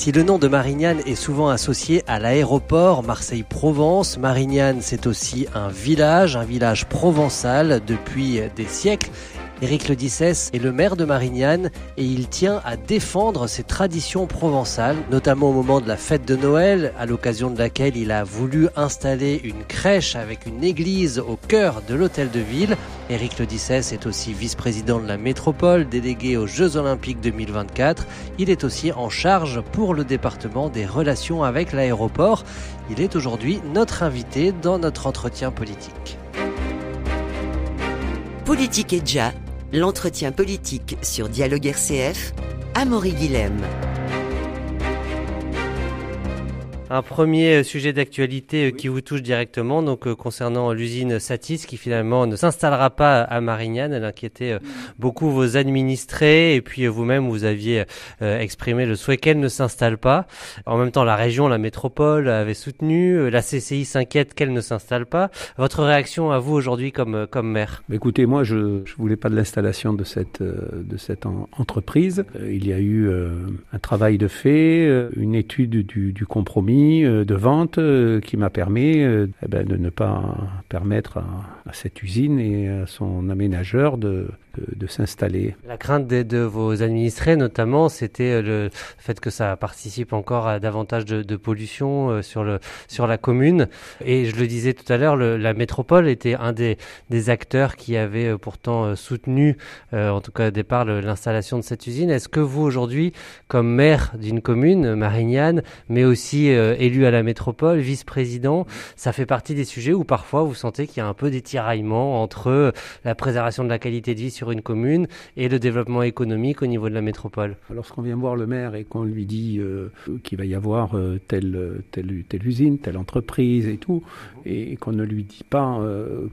Si le nom de Marignane est souvent associé à l'aéroport Marseille-Provence, Marignane c'est aussi un village, un village provençal depuis des siècles Éric Ledissès est le maire de Marignane et il tient à défendre ses traditions provençales, notamment au moment de la fête de Noël, à l'occasion de laquelle il a voulu installer une crèche avec une église au cœur de l'hôtel de ville. Éric Ledissès est aussi vice-président de la métropole, délégué aux Jeux Olympiques 2024. Il est aussi en charge pour le département des relations avec l'aéroport. Il est aujourd'hui notre invité dans notre entretien politique. Politique et l'entretien politique sur Dialogue RCF, Amaury Guilhem. Un premier euh, sujet d'actualité euh, qui vous touche directement, donc euh, concernant l'usine Satis qui finalement ne s'installera pas à Marignane. Elle inquiétait beaucoup vos administrés et puis vous-même vous aviez exprimé le souhait qu'elle ne s'installe pas. En même temps, la région, la métropole avait soutenu, la CCI s'inquiète qu'elle ne s'installe pas. Votre réaction à vous aujourd'hui comme comme maire? Écoutez, moi je ne voulais pas de l'installation de cette de cette entreprise. Il y a eu un travail de fait, une étude du, du compromis euh, de vente euh, qui m'a permis euh, eh ben, de ne pas permettre à, cette usine et à son aménageur de, de, s'installer. La crainte de, vos administrés, notamment, c'était le fait que ça participe encore à davantage de, pollution sur, le, sur la commune. Et je le disais tout à l'heure, la métropole était un des, acteurs qui avait pourtant soutenu, en tout cas au départ, l'installation de cette usine. Est-ce que vous, aujourd'hui, comme maire d'une commune, Marignane, mais aussi euh, élu à la métropole, vice-président, ça fait partie des sujets où parfois vous sentez qu'il y a un peu des tiraillements entre euh, la préservation de la qualité de vie sur une commune et le développement économique au niveau de la métropole. Lorsqu'on vient voir le maire et qu'on lui dit euh, qu'il va y avoir telle, telle, telle usine, telle entreprise et tout, et qu'on ne lui dit pas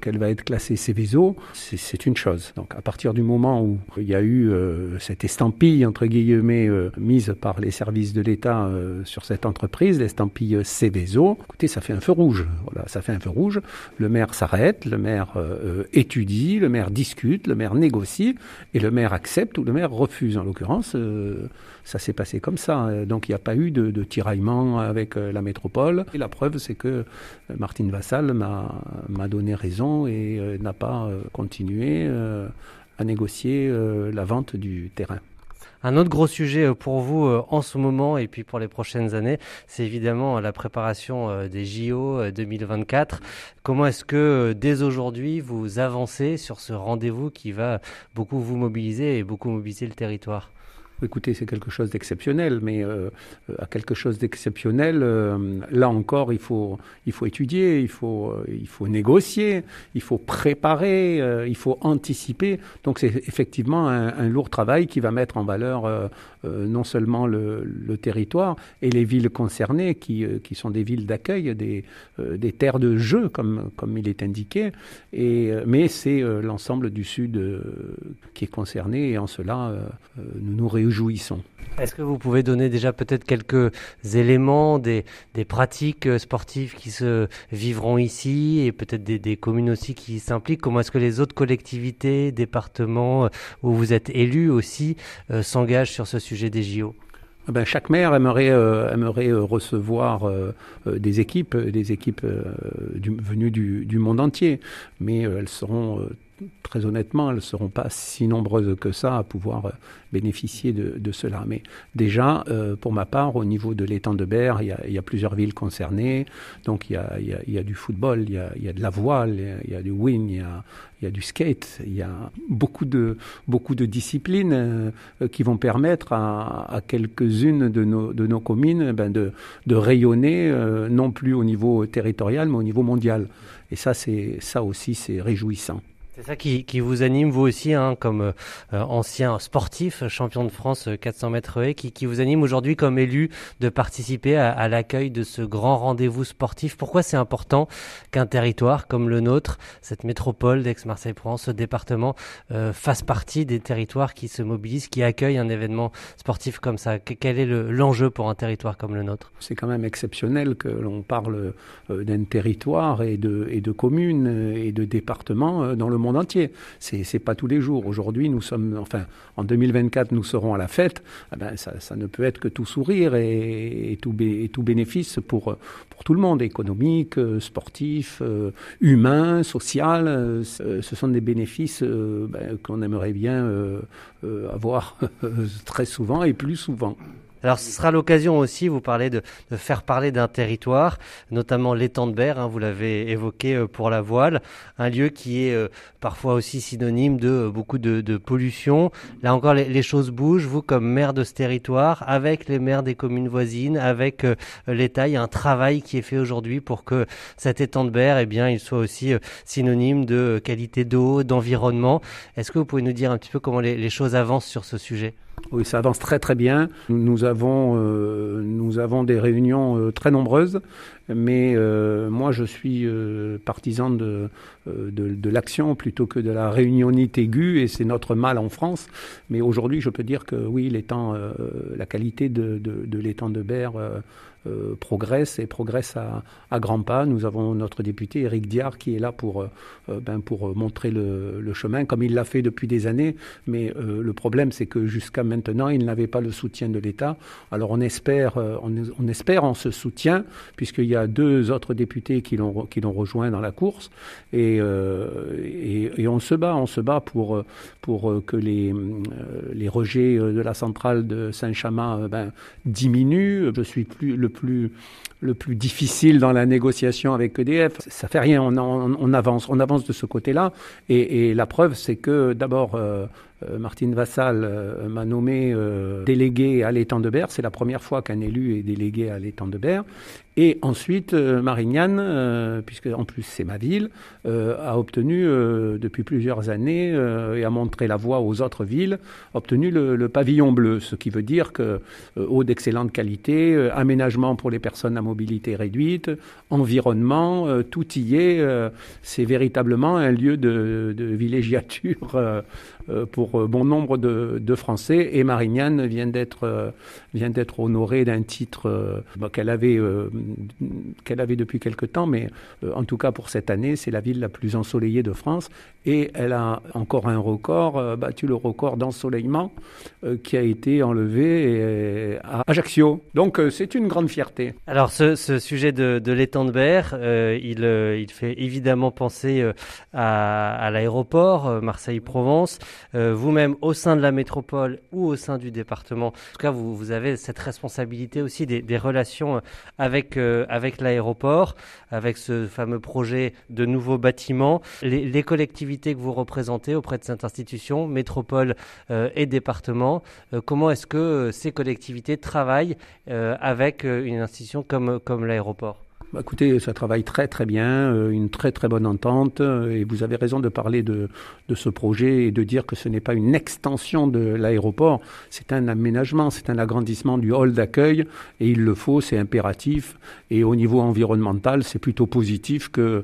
qu'elle va être classée Céveso, c'est une chose. Donc à partir du moment où il y a eu cette estampille, entre guillemets, mise par les services de l'État sur cette entreprise, l'estampille Estampille Céveso. Écoutez, ça fait un feu rouge. Voilà, ça fait un feu rouge. Le maire s'arrête, le maire euh, étudie, le maire discute, le maire négocie, et le maire accepte ou le maire refuse. En l'occurrence, euh, ça s'est passé comme ça. Donc il n'y a pas eu de, tiraillement avec euh, la métropole. Et la preuve, c'est que Martine Vassal m'a donné raison et n'a pas continué à négocier la vente du terrain. Un autre gros sujet euh, pour vous euh, en ce moment et puis pour les prochaines années, c'est évidemment la préparation euh, des JO 2024. Comment est-ce que dès aujourd'hui vous avancez sur ce rendez-vous qui va beaucoup vous mobiliser et beaucoup mobiliser le territoire? Écoutez, c'est quelque chose d'exceptionnel, mais euh, à quelque chose d'exceptionnel, euh, là encore, il faut, il faut étudier, il faut, euh, il faut négocier, il faut préparer, il faut anticiper. Donc c'est effectivement un, lourd travail qui va mettre en valeur non seulement le, territoire et les villes concernées, qui, qui sont des villes d'accueil, des, des terres de jeu, comme, comme il est indiqué, et, mais c'est l'ensemble du Sud qui est concerné, et en cela, nous nous réunissons jouissons. Est-ce que vous pouvez donner déjà peut-être quelques éléments des, pratiques euh, sportives qui se vivront ici et peut-être des, communes aussi qui s'impliquent? Comment est-ce que les autres collectivités, départements euh, où vous êtes élus aussi euh, s'engagent sur ce sujet? Des JO ah ben, chaque maire aimerait, aimerait recevoir des équipes, des équipes venues du, du, monde entier, mais elles seront très honnêtement, elles ne seront pas si nombreuses que ça à pouvoir euh, bénéficier de, cela. Mais déjà, euh, pour ma part, au niveau de l'étang de Berre, il y, a, plusieurs villes concernées. Donc il y a, du football, il y a, de la voile, il y a, du wing, il y a, du skate. Il y a beaucoup de, disciplines euh, qui vont permettre à, quelques-unes de nos, communes eh ben de, rayonner, non plus au niveau territorial, mais au niveau mondial. Et ça, ça aussi, c'est réjouissant. C'est ça qui, qui, vous anime, vous aussi, hein, comme euh, ancien sportif, champion de France 400 euh, mètres haies, qui, qui vous anime aujourd'hui comme élu de participer à, à l'accueil de ce grand rendez-vous sportif. Pourquoi c'est important qu'un territoire comme le nôtre, cette métropole d'Aix-Marseille-Provence, ce département, euh, fasse partie des territoires qui se mobilisent, qui accueillent un événement sportif comme ça? Quel est l'enjeu pour un territoire comme le nôtre? C'est quand même exceptionnel que l'on parle d'un territoire et de, et de communes et de départements dans le monde monde entier. C'est c'est pas tous les jours. Aujourd'hui, nous sommes, enfin, en 2024, nous serons à la fête. Eh ben, ça, ne peut être que tout sourire et, tout, bénéfice pour pour tout le monde, économique, sportif, humain, social. ce sont des bénéfices ben, qu'on aimerait bien avoir très souvent et plus souvent. Alors ce sera l'occasion aussi, vous parlez de, de faire parler d'un territoire, notamment l'étang de Berre, hein, vous l'avez évoqué euh, pour la voile, un lieu qui est euh, parfois aussi synonyme de euh, beaucoup de, de, pollution. Là encore, les, choses bougent. Vous, comme maire de ce territoire, avec les maires des communes voisines, avec l'État, il y a un travail qui est fait aujourd'hui pour que cet étang de Berre, eh bien, il soit aussi synonyme de qualité d'eau, d'environnement. Est-ce que vous pouvez nous dire un petit peu comment les choses avancent sur ce sujet? Oui, ça avance très très bien. Nous avons, euh, nous avons des réunions euh, très nombreuses, mais euh, moi je suis euh, partisan de, euh, de, de l'action plutôt que de la réunionite aiguë, et c'est notre mal en France. Mais aujourd'hui, je peux dire que oui, l'étang, la qualité de, de l'étang de Berre euh, progresse et progresse à, grands pas. Nous avons notre député Éric Diard qui est là pour, euh, ben, pour montrer le, chemin, comme il l'a fait depuis des années. Mais euh, le problème, c'est que jusqu'à maintenant, il n'avait pas le soutien de l'État. Alors on espère, on, espère en ce soutien, puisqu'il y a deux autres députés qui l'ont rejoint dans la course, et, et, et, on se bat, on se bat pour pour que les les rejets de la centrale de Saint-Chamas ben, diminuent. Je suis plus le le plus difficile dans la négociation avec EDF. Ça fait rien, on, avance, on avance de ce côté-là. Et, la preuve, c'est que d'abord, euh, euh, Martine Vassal euh, m'a nommé délégué à l'étang de Berre. C'est la première fois qu'un élu est délégué à l'étang de Berre. Et ensuite, Marignane, puisque en plus c'est ma ville, a obtenu depuis plusieurs années et a montré la voie aux autres villes, obtenu le, pavillon bleu, ce qui veut dire que eau d'excellente qualité, aménagement pour les personnes à mobilité réduite, environnement, tout y est. c'est véritablement un lieu de, villégiature pour bon nombre de, de, Français. Et Marignane vient d'être vient d'être honorée d'un titre qu'elle avait qu'elle avait depuis quelque temps, mais en tout cas pour cette année, c'est la ville la plus ensoleillée de France. Et elle a encore un record, battu le record d'ensoleillement qui a été enlevé à Ajaccio. Donc c'est une grande fierté. Alors ce, sujet de, l'étang de Berre, euh, il, euh, fait évidemment penser euh, à, l'aéroport Marseille-Provence. Vous-même, au sein de la métropole ou au sein du département, en tout cas, vous, avez cette responsabilité aussi des relations avec, avec l'aéroport, avec ce fameux projet de nouveaux bâtiments. Les, collectivités que vous représentez auprès de cette institution, métropole et département, comment est-ce que ces collectivités travaillent avec une institution comme l'aéroport? Bah, écoutez, ça travaille très très bien, euh, une très très bonne entente, euh, et vous avez raison de parler de, ce projet et de dire que ce n'est pas une extension de l'aéroport, c'est un aménagement, c'est un agrandissement du hall d'accueil, et il le faut, c'est impératif, et au niveau environnemental, c'est plutôt positif que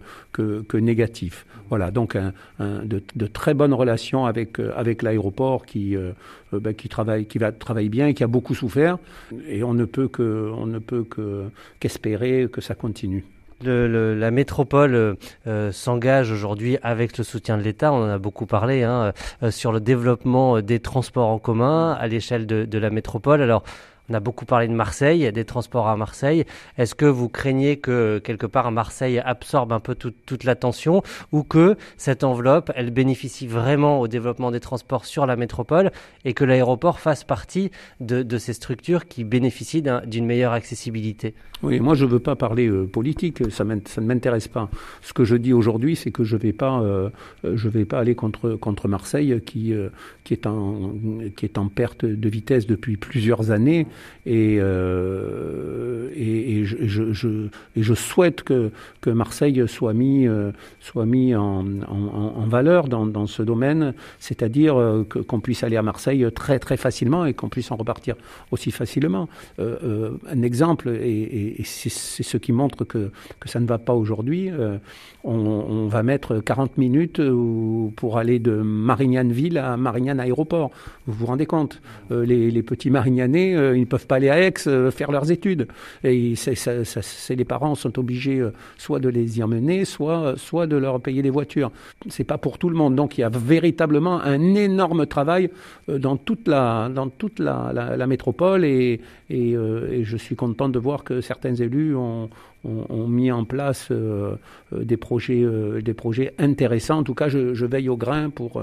négatif. Voilà, donc de, très bonnes relations avec, euh, avec l'aéroport qui, euh, ben, qui, travaille, qui va travaille bien et qui a beaucoup souffert, et on ne peut que, on ne peut que, qu'espérer que ça continue. La métropole euh, s'engage aujourd'hui avec le soutien de l'État, on en a beaucoup parlé, hein, euh, sur le développement des transports en commun à l'échelle de, de, la métropole. Alors, on a beaucoup parlé de Marseille, des transports à Marseille. Est-ce que vous craignez que quelque part Marseille absorbe un peu tout, toute l'attention ou que cette enveloppe, elle bénéficie vraiment au développement des transports sur la métropole et que l'aéroport fasse partie de, ces structures qui bénéficient d'une meilleure accessibilité? Oui, moi je ne veux pas parler euh, politique, ça, ne m'intéresse pas. Ce que je dis aujourd'hui, c'est que je ne vais, pas, euh, je vais pas aller contre, contre Marseille qui, euh, qui, est en, qui est en perte de vitesse depuis plusieurs années et, euh, et, et, je, je, je, souhaite que, que Marseille soit mis, euh, soit mis en, en, valeur dans, dans, ce domaine, c'est-à-dire euh, qu'on puisse aller à Marseille très très facilement et qu'on puisse en repartir aussi facilement. Un exemple, et, c'est ce qui montre que, que ça ne va pas aujourd'hui, on, va mettre 40 minutes pour aller de Marignane-Ville à Marignane-Aéroport. Vous vous rendez compte? Les, les petits Marignanais, ils peuvent pas aller à Aix faire leurs études. Et les parents sont obligés soit de les y emmener, soit, soit de leur payer des voitures. C'est pas pour tout le monde. Donc il y a véritablement un énorme travail dans toute la, dans toute la, métropole et, et, et, je suis content de voir que certains élus ont, ont, mis en place euh, euh, des, projets, euh, des projets intéressants. En tout cas, je, je veille au grain pour,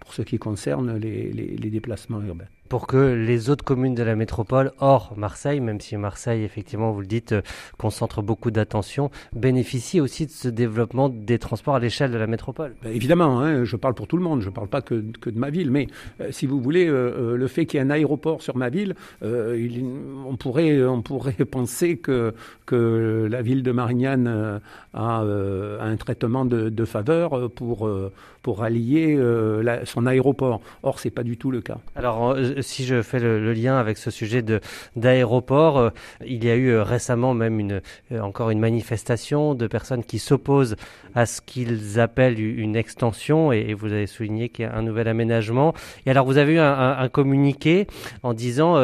pour ce qui concerne les, les, les déplacements urbains pour que les autres communes de la métropole, hors Marseille, même si Marseille, effectivement, vous le dites, concentre beaucoup d'attention, bénéficient aussi de ce développement des transports à l'échelle de la métropole ben, Évidemment, hein, je parle pour tout le monde, je ne parle pas que, que, de ma ville, mais si vous voulez, le fait qu'il y ait un aéroport sur ma ville, il, on, pourrait, on pourrait penser que, que la ville de Marignane euh, a euh, un traitement de, faveur pour, euh, pour allier son aéroport. Or, ce n'est pas du tout le cas. Alors, si je fais le, lien avec ce sujet d'aéroport, il y a eu récemment même une, encore une manifestation de personnes qui s'opposent à ce qu'ils appellent une extension, et, vous avez souligné qu'il y a un nouvel aménagement. Et alors, vous avez eu un, communiqué en disant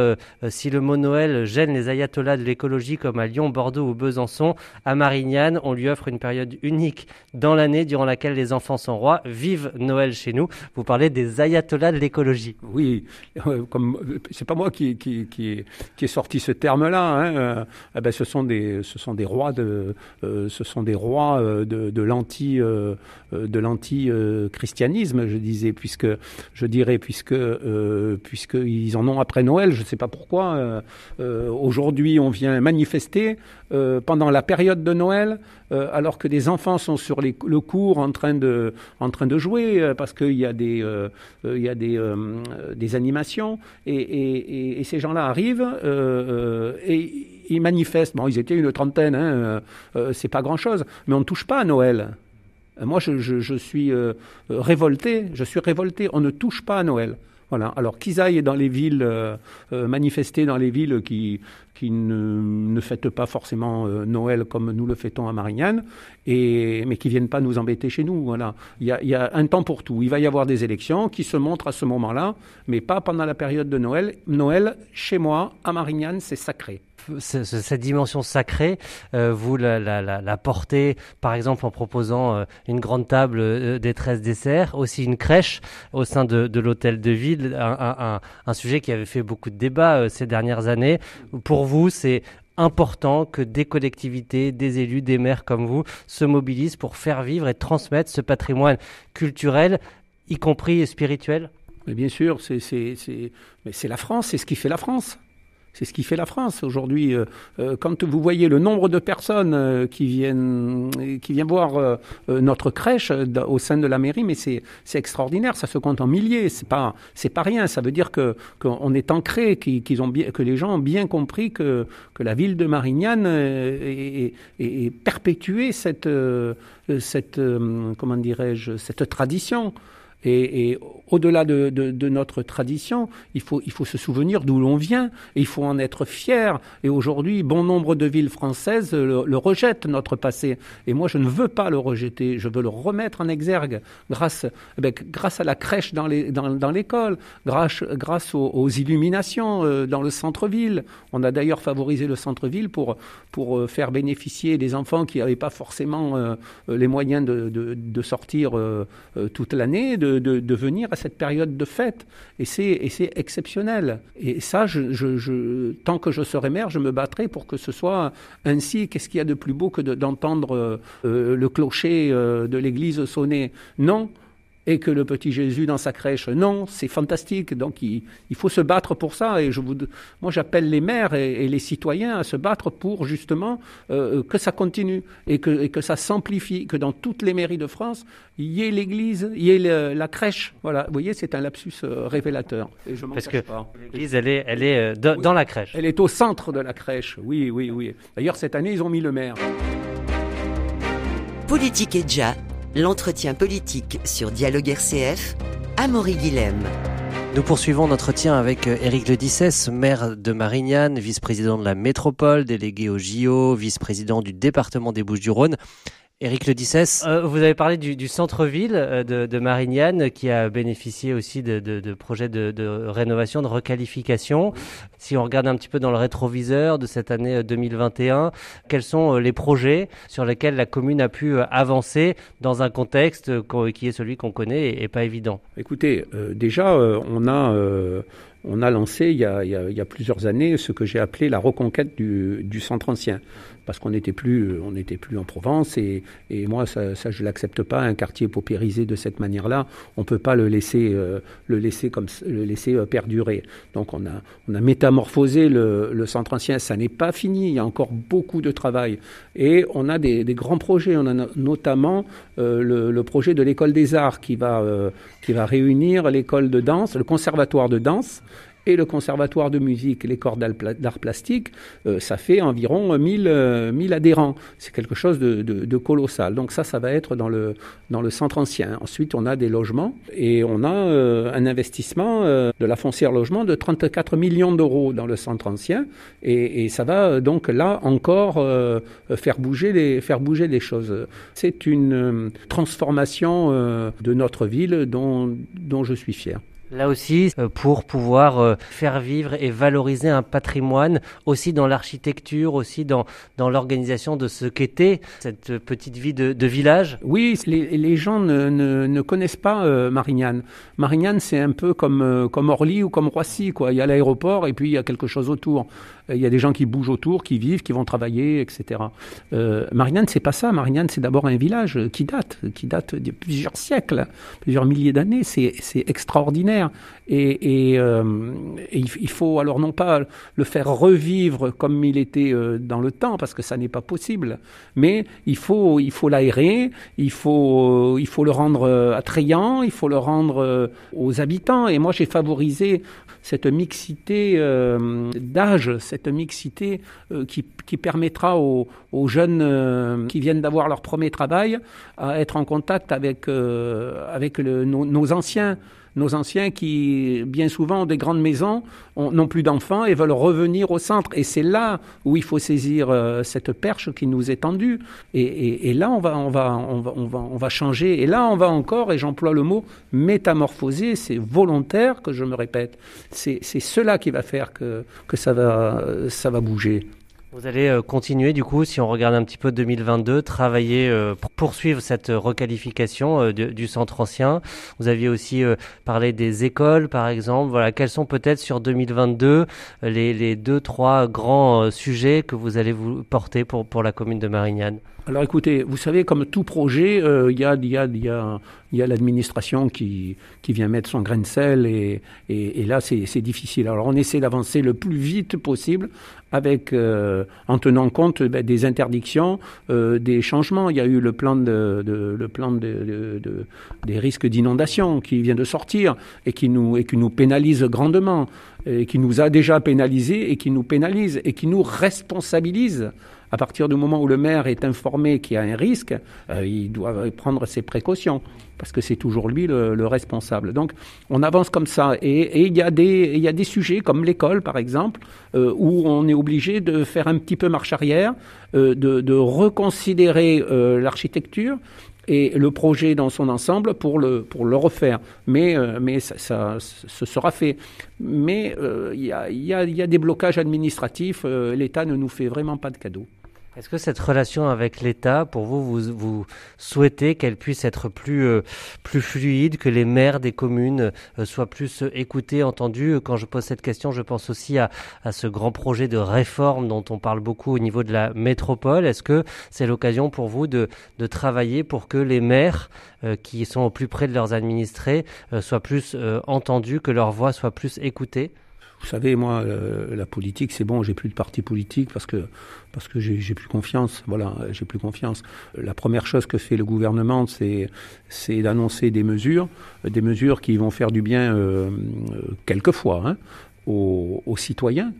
si le mot Noël gêne les ayatollahs de l'écologie comme à Lyon, Bordeaux ou Besançon, à Marignane, on lui offre une période unique dans l'année durant laquelle les enfants sont rois. Vive Noël chez nous. Vous parlez des ayatollahs de l'écologie. Oui, euh, comme c'est pas moi qui qui qui qui est sorti ce terme-là. Hein, euh, eh ben ce sont des ce sont des rois de euh, ce sont des rois de, de l'anti de l'anti christianisme, je disais, puisque je dirais puisque puisque ils en ont après Noël. Je ne sais pas pourquoi. Aujourd'hui, on vient manifester pendant la période de Noël, euh, alors que des enfants sont sur le cours en train de, jouer, euh, parce qu'il y a des, euh, animations, et, ces gens-là arrivent et ils manifestent. Bon, ils étaient une trentaine, hein, c'est pas grand-chose, mais on ne touche pas à Noël. Moi, je, suis révolté, je suis révolté, on ne touche pas à Noël. Voilà. Alors qu'ils aillent dans les villes, euh, euh, manifester dans les villes qui, qui ne, ne fêtent pas forcément euh, Noël comme nous le fêtons à Marignane, et, mais qui viennent pas nous embêter chez nous. Voilà. Il y, a, il y a un temps pour tout. Il va y avoir des élections qui se montrent à ce moment-là, mais pas pendant la période de Noël. Noël, chez moi, à Marignane, c'est sacré cette dimension sacrée, euh, vous la, la, la, portez par exemple en proposant euh, une grande table euh, des 13 desserts, aussi une crèche au sein de, de l'hôtel de ville, un, un, un, sujet qui avait fait beaucoup de débats ces dernières années. Pour vous, c'est important que des collectivités, des élus, des maires comme vous se mobilisent pour faire vivre et transmettre ce patrimoine culturel, y compris spirituel? Bien sûr, c'est la France, c'est ce qui fait la France. C'est ce qui fait la France aujourd'hui. Euh, euh, quand vous voyez le nombre de personnes euh, qui viennent qui viennent voir notre crèche au sein de la mairie, mais c'est extraordinaire. Ça se compte en milliers. C'est pas c'est pas rien. Ça veut dire que qu'on est ancré, qu'ils ont bien, que les gens ont bien compris que que la ville de Marignane est, est, perpétuée cette cette comment dirais-je cette tradition. Et, au-delà de, notre tradition, il faut, se souvenir d'où l'on vient et il faut en être fier. Et aujourd'hui, bon nombre de villes françaises le, rejettent, notre passé. Et moi, je ne veux pas le rejeter, je veux le remettre en exergue grâce, eh grâce à la crèche dans l'école, grâce, aux, illuminations euh, dans le centre-ville. On a d'ailleurs favorisé le centre-ville pour, euh, faire bénéficier des enfants qui n'avaient pas forcément euh, les moyens de, sortir toute l'année, de, venir à cette période de fête. Et c'est exceptionnel. Et ça, tant que je serai maire, je me battrai pour que ce soit ainsi. Qu'est-ce qu'il y a de plus beau que d'entendre euh, le clocher euh, de l'église sonner? Non et que le petit Jésus dans sa crèche. Non, c'est fantastique. Donc il, faut se battre pour ça. Et je vous, moi, j'appelle les maires et, les citoyens à se battre pour justement euh, que ça continue et que, et que ça s'amplifie, que dans toutes les mairies de France, il y ait l'église, il y ait la crèche. Voilà, vous voyez, c'est un lapsus euh, révélateur. Et je Parce que l'église, elle est, elle est euh, dans la crèche. Elle est au centre de la crèche. Oui, oui, oui. D'ailleurs, cette année, ils ont mis le maire. Politique et déjà l'entretien politique sur Dialogue RCF, Amaury Guilhem. Nous poursuivons notre entretien avec euh, Éric Ledissès, maire de Marignane, vice-président de la métropole, délégué au JO, vice-président du département des Bouches-du-Rhône. Éric Le euh, vous avez parlé du, centre-ville euh, de, Marignane qui a bénéficié aussi de, projets de, rénovation, de requalification. Si on regarde un petit peu dans le rétroviseur de cette année 2021, euh, quels sont les projets sur lesquels la commune a pu avancer dans un contexte qui est celui qu'on connaît et, pas évident? Écoutez, déjà, on a on a lancé il y a, plusieurs années ce que j'ai appelé la reconquête du, centre ancien, parce qu'on n'était plus, on n'était plus en Provence et, moi ça, ça je l'accepte pas. Un quartier paupérisé de cette manière-là, on peut pas le laisser, euh, le laisser comme le laisser euh, perdurer. Donc on a, métamorphosé le, centre ancien. Ça n'est pas fini. Il y a encore beaucoup de travail et on a des, grands projets. On a notamment euh, le, projet de l'école des arts qui va réunir l'école de danse, le conservatoire de danse et le conservatoire de musique, les corps d'art plastique, euh, ça fait environ 1000, 1000 euh, adhérents. C'est quelque chose de, colossal. Donc ça, ça va être dans le, centre ancien. Ensuite, on a des logements et on a euh, un investissement de la foncière logement de 34 millions d'euros dans le centre ancien. Et, ça va donc là encore faire, bouger les, faire bouger les choses. C'est une transformation de notre ville dont je suis fier. Là aussi, euh, pour pouvoir euh, faire vivre et valoriser un patrimoine, aussi dans l'architecture, aussi dans, dans l'organisation de ce qu'était cette petite vie de, village Oui, les, gens ne, ne, ne, connaissent pas euh, Marignane. Marignane, c'est un peu comme, comme Orly ou comme Roissy. Quoi. Il y a l'aéroport et puis il y a quelque chose autour. Il y a des gens qui bougent autour, qui vivent, qui vont travailler, etc. Euh, Marignane, c'est pas ça. Marignane, c'est d'abord un village qui date, qui date de plusieurs siècles, plusieurs milliers d'années. C'est extraordinaire. Et, euh, il faut alors non pas le faire revivre comme il était euh, dans le temps, parce que ça n'est pas possible, mais il faut il faut l'aérer, il faut il faut le rendre attrayant, il faut le rendre aux habitants. Et moi, j'ai favorisé cette mixité euh, d'âge, mixité euh, qui, permettra aux, jeunes euh, qui viennent d'avoir leur premier travail à être en contact avec, avec nos anciens nos anciens qui, bien souvent, ont des grandes maisons, n'ont plus d'enfants et veulent revenir au centre. Et c'est là où il faut saisir euh, cette perche qui nous est tendue. Et, là, on va, on, va, on, va, on, va, on va changer. Et là, on va encore, et j'emploie le mot métamorphoser, c'est volontaire que je me répète. C'est cela qui va faire que, que ça, va, ça va bouger. Vous allez euh, continuer du coup, si on regarde un petit peu 2022, travailler euh, pour poursuivre cette requalification euh, du centre ancien. Vous aviez aussi parlé des écoles, par exemple. Voilà, quels sont peut-être sur 2022 les, les deux, trois grands sujets que vous allez vous porter pour, pour la commune de Marignane? Alors écoutez, vous savez, comme tout projet, il y a, y a, y a, y a l'administration qui, vient mettre son grain de sel et, là c'est difficile. Alors on essaie d'avancer le plus vite possible avec euh, en tenant compte ben, des interdictions, euh, des changements. Il y a eu le plan des risques d'inondation qui vient de sortir et qui nous et qui nous pénalise grandement et qui nous a déjà pénalisé et qui nous pénalise et qui nous responsabilise à partir du moment où le maire est informé qu'il y a un risque, euh, il doit prendre ses précautions parce que c'est toujours lui le, responsable. Donc on avance comme ça et il y a des y a des sujets comme l'école par exemple euh, où on est obligé de faire un petit peu marche arrière, euh, de, reconsidérer l'architecture et le projet dans son ensemble pour le, pour le refaire. Mais, mais ça, ce sera fait. Mais il y, a, y, y, a, des blocages administratifs. L'État ne nous fait vraiment pas de cadeaux. Est-ce que cette relation avec l'État, pour vous, vous, vous souhaitez qu'elle puisse être plus, euh, plus fluide, que les maires des communes euh, soient plus euh, écoutés, entendus? Quand je pose cette question, je pense aussi à, à, ce grand projet de réforme dont on parle beaucoup au niveau de la métropole. Est-ce que c'est l'occasion pour vous de, de, travailler pour que les maires qui sont au plus près de leurs administrés soient plus entendus, que leur voix soit plus écoutée vous savez, moi, euh, la politique, c'est bon, j'ai plus de parti politique parce que parce que j'ai plus confiance. Voilà, j'ai plus confiance. La première chose que fait le gouvernement, c'est d'annoncer des mesures, des mesures qui vont faire du bien euh, euh quelquefois hein, aux citoyens.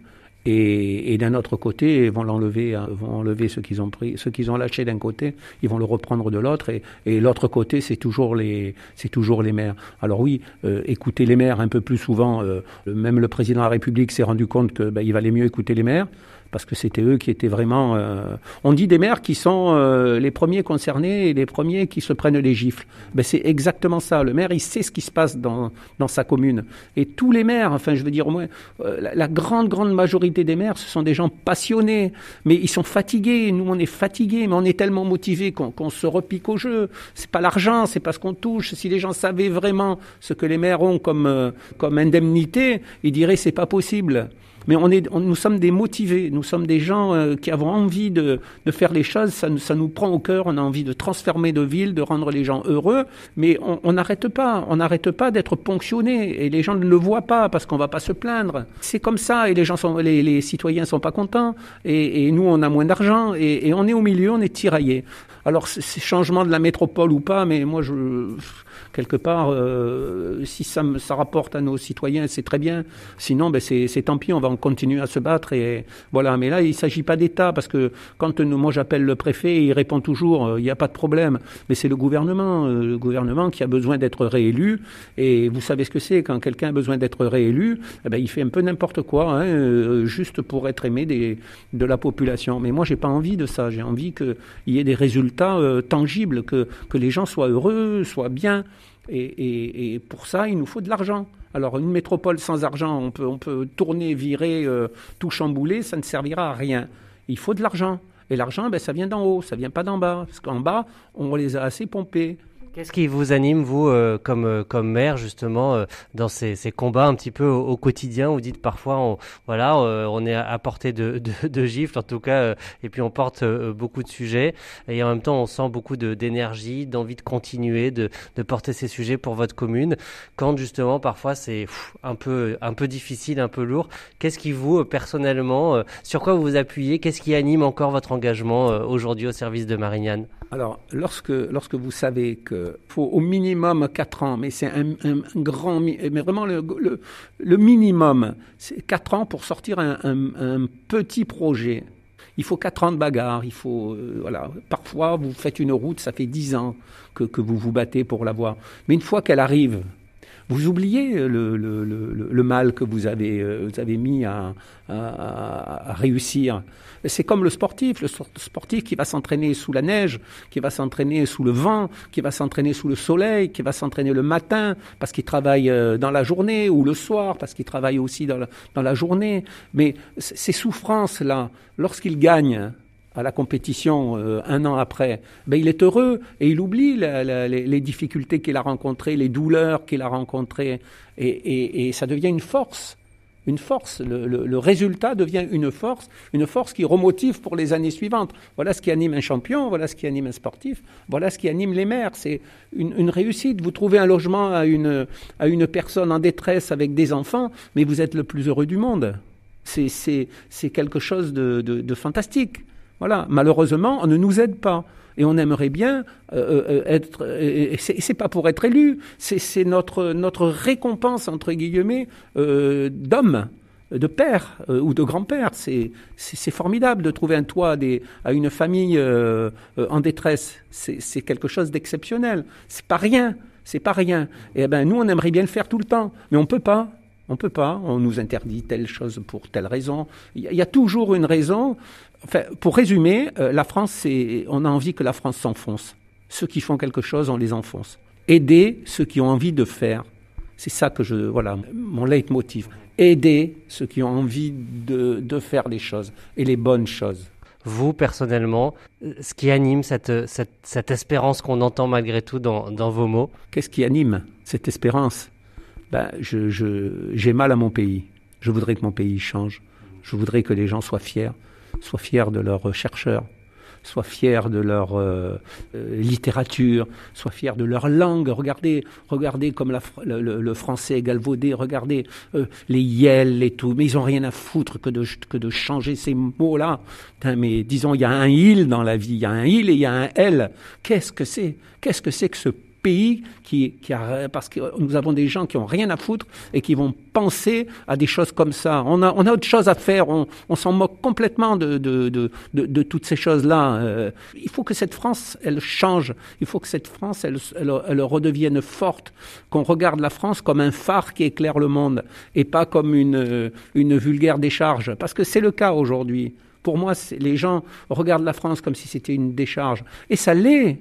Et, et d'un autre côté, ils vont l'enlever, hein, vont enlever ce qu'ils ont pris, ce qu'ils ont lâché d'un côté, ils vont le reprendre de l'autre. Et, et l'autre côté, c'est toujours les, c'est toujours les maires. Alors oui, euh, écouter les maires un peu plus souvent. Euh, même le président de la République s'est rendu compte que ben, il valait mieux écouter les maires. Parce que c'était eux qui étaient vraiment. Euh, on dit des maires qui sont euh, les premiers concernés et les premiers qui se prennent les gifles. Ben c'est exactement ça. Le maire, il sait ce qui se passe dans dans sa commune. Et tous les maires, enfin, je veux dire au moins euh, la, grande grande majorité des maires, ce sont des gens passionnés, mais ils sont fatigués. Nous, on est fatigués, mais on est tellement motivés qu'on se repique au jeu. C'est pas l'argent, c'est pas ce qu'on touche. Si les gens savaient vraiment ce que les maires ont comme comme indemnité, ils diraient c'est pas possible mais on est, nous sommes des motivés, nous sommes des gens euh, qui avons envie de, de, faire les choses, ça, ça nous prend au cœur, on a envie de transformer de ville, de rendre les gens heureux, mais on n'arrête pas, on n'arrête pas d'être ponctionné. Et les gens ne le voient pas parce qu'on va pas se plaindre. C'est comme ça. Et les gens sont, les, les citoyens sont pas contents. Et, et nous on a moins d'argent. Et, et on est au milieu, on est tiraillé. Alors c'est changement de la métropole ou pas, mais moi je quelque part, euh, si ça, ça, rapporte à nos citoyens, c'est très bien. Sinon, ben c'est tant pis, on va continuer à se battre. Et voilà. Mais là, il ne s'agit pas d'État, parce que quand moi j'appelle le préfet, il répond toujours, euh, il n'y a pas de problème. Mais c'est le gouvernement, euh, le gouvernement qui a besoin d'être réélu. Et vous savez ce que c'est quand quelqu'un a besoin d'être réélu, eh ben, il fait un peu n'importe quoi, hein, juste pour être aimé des, de la population. Mais moi, j'ai pas envie de ça. J'ai envie qu'il y ait des résultats tangibles, que, que les gens soient heureux, soient bien. Et, pour ça, il nous faut de l'argent. Alors une métropole sans argent, on peut, on peut tourner, virer, euh, tout chambouler, ça ne servira à rien. Il faut de l'argent. Et l'argent, ben, ça vient d'en haut, ça vient pas d'en bas. Parce qu'en bas, on les a assez pompés. Qu'est-ce qui vous anime, vous, euh, comme, euh, comme maire, justement, euh, dans ces, ces, combats un petit peu au, quotidien? Vous dites parfois, on, voilà, on est à portée de, de, de gifles, en tout cas, et puis on porte beaucoup de sujets, et en même temps, on sent beaucoup d'énergie, d'envie de continuer, de, de, porter ces sujets pour votre commune. Quand, justement, parfois, c'est un peu, un peu difficile, un peu lourd, qu'est-ce qui vous, personnellement, sur quoi vous vous appuyez? Qu'est-ce qui anime encore votre engagement aujourd'hui au service de Marignane? Alors, lorsque, lorsque vous savez que il faut au minimum 4 ans, mais c'est un, grand, mais vraiment le, le, minimum, c'est 4 ans pour sortir un, un, petit projet. Il faut 4 ans de bagarre, il faut, euh, voilà. Parfois, vous faites une route, ça fait 10 ans que, que vous vous battez pour l'avoir. Mais une fois qu'elle arrive, vous oubliez le, mal que vous avez, euh, mis à réussir. C'est comme le sportif, le sportif qui va s'entraîner sous la neige, qui va s'entraîner sous le vent, qui va s'entraîner sous le soleil, qui va s'entraîner le matin parce qu'il travaille euh, dans la journée ou le soir parce qu'il travaille aussi dans la, dans la journée. Mais ces souffrances-là, lorsqu'il gagne, à la compétition euh, un an après, ben, il est heureux et il oublie les, difficultés qu'il a rencontrées, les douleurs qu'il a rencontrées, et, ça devient une force. Une force. Le, résultat devient une force, une force qui remotive pour les années suivantes. Voilà ce qui anime un champion, voilà ce qui anime un sportif, voilà ce qui anime les maires. C'est une, réussite. Vous trouvez un logement à une, à une personne en détresse avec des enfants, mais vous êtes le plus heureux du monde. C'est quelque chose de fantastique. Voilà. Malheureusement, on ne nous aide pas. Et on aimerait bien euh, euh, être. Et c'est pas pour être élu, c'est notre notre récompense entre guillemets euh, d'homme, de père ou de grand-père. C'est formidable de trouver un toit des, à une famille en détresse. C'est quelque chose d'exceptionnel. C'est pas rien. C'est pas rien. Et eh ben nous, on aimerait bien le faire tout le temps, mais on peut pas. On peut pas. On nous interdit telle chose pour telle raison. Il y, a toujours une raison. Enfin, pour résumer, euh, la France, on a envie que la France s'enfonce. Ceux qui font quelque chose, on les enfonce. Aider ceux qui ont envie de faire. C'est ça que je, voilà, mon leitmotiv. Aider ceux qui ont envie de, de faire les choses et les bonnes choses vous personnellement, ce qui anime cette, cette, cette espérance qu'on entend malgré tout dans, dans vos mots? Qu'est-ce qui anime cette espérance? Ben, je, je, J'ai mal à mon pays. Je voudrais que mon pays change. Je voudrais que les gens soient fiers soient fiers de leurs chercheurs, soient fiers de leur euh, euh, littérature, soient fiers de leur langue. Regardez, regardez comme le, français est galvaudé, regardez euh, les yel et tout, mais ils ont rien à foutre que de, que de changer ces mots-là. Mais disons, il y a un il dans la vie, il y a un il et il y a un elle. Qu'est-ce que c'est? Qu'est-ce que c'est que ce pays qui, a, parce que nous avons des gens qui ont rien à foutre et qui vont penser à des choses comme ça. On a, on a autre chose à faire. On, on s'en moque complètement de, de, de toutes ces choses-là. Euh, il faut que cette France, elle change. Il faut que cette France, elle, elle, elle redevienne forte. Qu'on regarde la France comme un phare qui éclaire le monde et pas comme une, une vulgaire décharge. Parce que c'est le cas aujourd'hui. Pour moi, les gens regardent la France comme si c'était une décharge. Et ça l'est.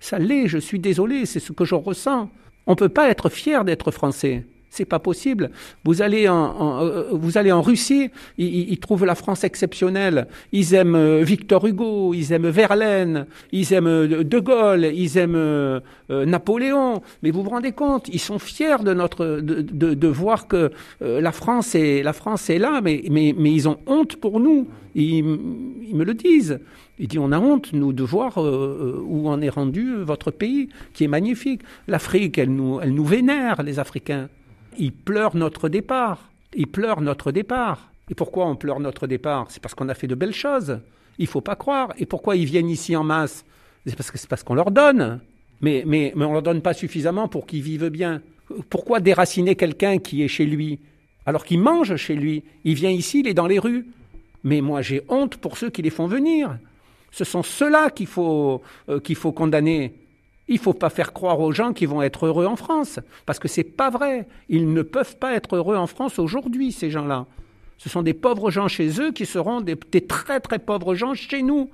Ça l'est, je suis désolé, c'est ce que je ressens. On ne peut pas être fier d'être français. C'est pas possible. Vous allez en, euh, vous allez en Russie, ils, trouvent la France exceptionnelle. Ils aiment euh, Victor Hugo, ils aiment Verlaine, ils aiment euh, De Gaulle, ils aiment Napoléon. Mais vous vous rendez compte, ils sont fiers de notre de, voir que la France est la France est là, mais mais ils ont honte pour nous. Ils me le disent. Il dit on a honte nous de voir euh, où en est rendu votre pays qui est magnifique. L'Afrique, elle nous vénère les Africains. Ils pleurent notre départ. Ils pleurent notre départ. Et pourquoi on pleure notre départ? C'est parce qu'on a fait de belles choses. Il faut pas croire. Et pourquoi ils viennent ici en masse? C'est parce que c'est qu'on leur donne. Mais, mais, mais on leur donne pas suffisamment pour qu'ils vivent bien. Pourquoi déraciner quelqu'un qui est chez lui? Alors qu'il mange chez lui Il vient ici, il est dans les rues. Mais moi, j'ai honte pour ceux qui les font venir. Ce sont ceux-là qu'il faut, euh, condamner. Il ne faut pas faire croire aux gens qu'ils vont être heureux en France, parce que c'est pas vrai. Ils ne peuvent pas être heureux en France aujourd'hui, ces gens-là. Ce sont des pauvres gens chez eux qui seront des, très très pauvres gens chez nous.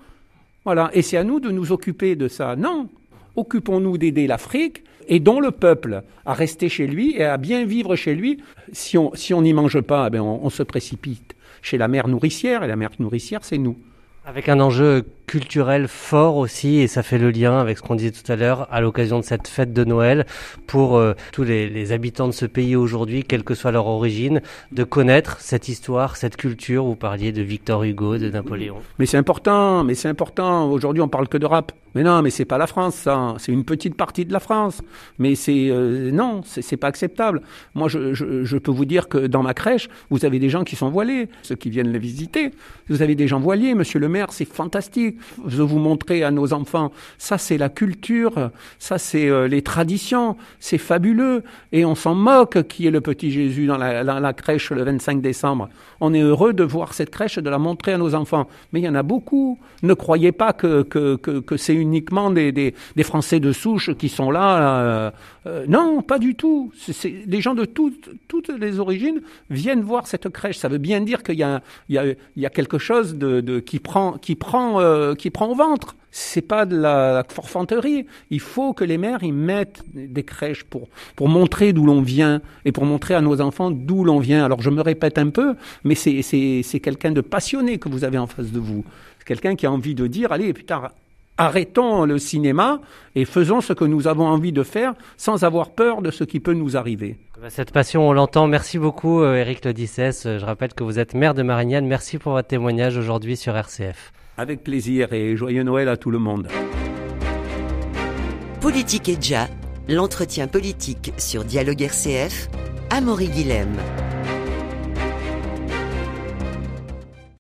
Voilà. Et c'est à nous de nous occuper de ça. Non. Occupons-nous d'aider l'Afrique, aidons le peuple à rester chez lui et à bien vivre chez lui. Si on n'y mange pas, eh on, on se précipite chez la mère nourricière, et la mère nourricière, c'est nous. Avec un enjeu culturel fort aussi, et ça fait le lien avec ce qu'on disait tout à l'heure, à l'occasion de cette fête de Noël, pour euh, tous les, habitants de ce pays aujourd'hui, quelle que soit leur origine, de connaître cette histoire, cette culture. Vous parliez de Victor Hugo, de Napoléon. Mais c'est important, mais c'est important. Aujourd'hui, on parle que de rap. Mais non, mais c'est pas la France, ça. C'est une petite partie de la France. Mais c'est euh, non, c'est pas acceptable. Moi, je, peux vous dire que dans ma crèche, vous avez des gens qui sont voilés, ceux qui viennent les visiter. Vous avez des gens voilés, Monsieur le Maire, c'est fantastique. Je vous montrer à nos enfants, ça c'est la culture, ça c'est euh, les traditions, c'est fabuleux. Et on s'en moque qui est le petit Jésus dans la, la, crèche le 25 décembre. On est heureux de voir cette crèche, de la montrer à nos enfants. Mais il y en a beaucoup. Ne croyez pas que que, que, c'est uniquement des, des, des, Français de souche qui sont là. Euh, euh, non, pas du tout. Les gens de toutes, toutes les origines viennent voir cette crèche. Ça veut bien dire qu'il y a, il y a, il y a quelque chose de, de qui prend, qui prend, euh, qui prend au ventre. C'est pas de la forfanterie. Il faut que les maires y mettent des crèches pour pour montrer d'où l'on vient et pour montrer à nos enfants d'où l'on vient. Alors je me répète un peu, mais c'est c'est c'est quelqu'un de passionné que vous avez en face de vous. C'est quelqu'un qui a envie de dire allez putain arrêtons le cinéma et faisons ce que nous avons envie de faire sans avoir peur de ce qui peut nous arriver. Cette passion, on l'entend. Merci beaucoup, Eric Lodissès. Je rappelle que vous êtes maire de Marignane. Merci pour votre témoignage aujourd'hui sur RCF. Avec plaisir et joyeux Noël à tout le monde. Politique et déjà, l'entretien politique sur Dialogue RCF, Amaury Guilhem.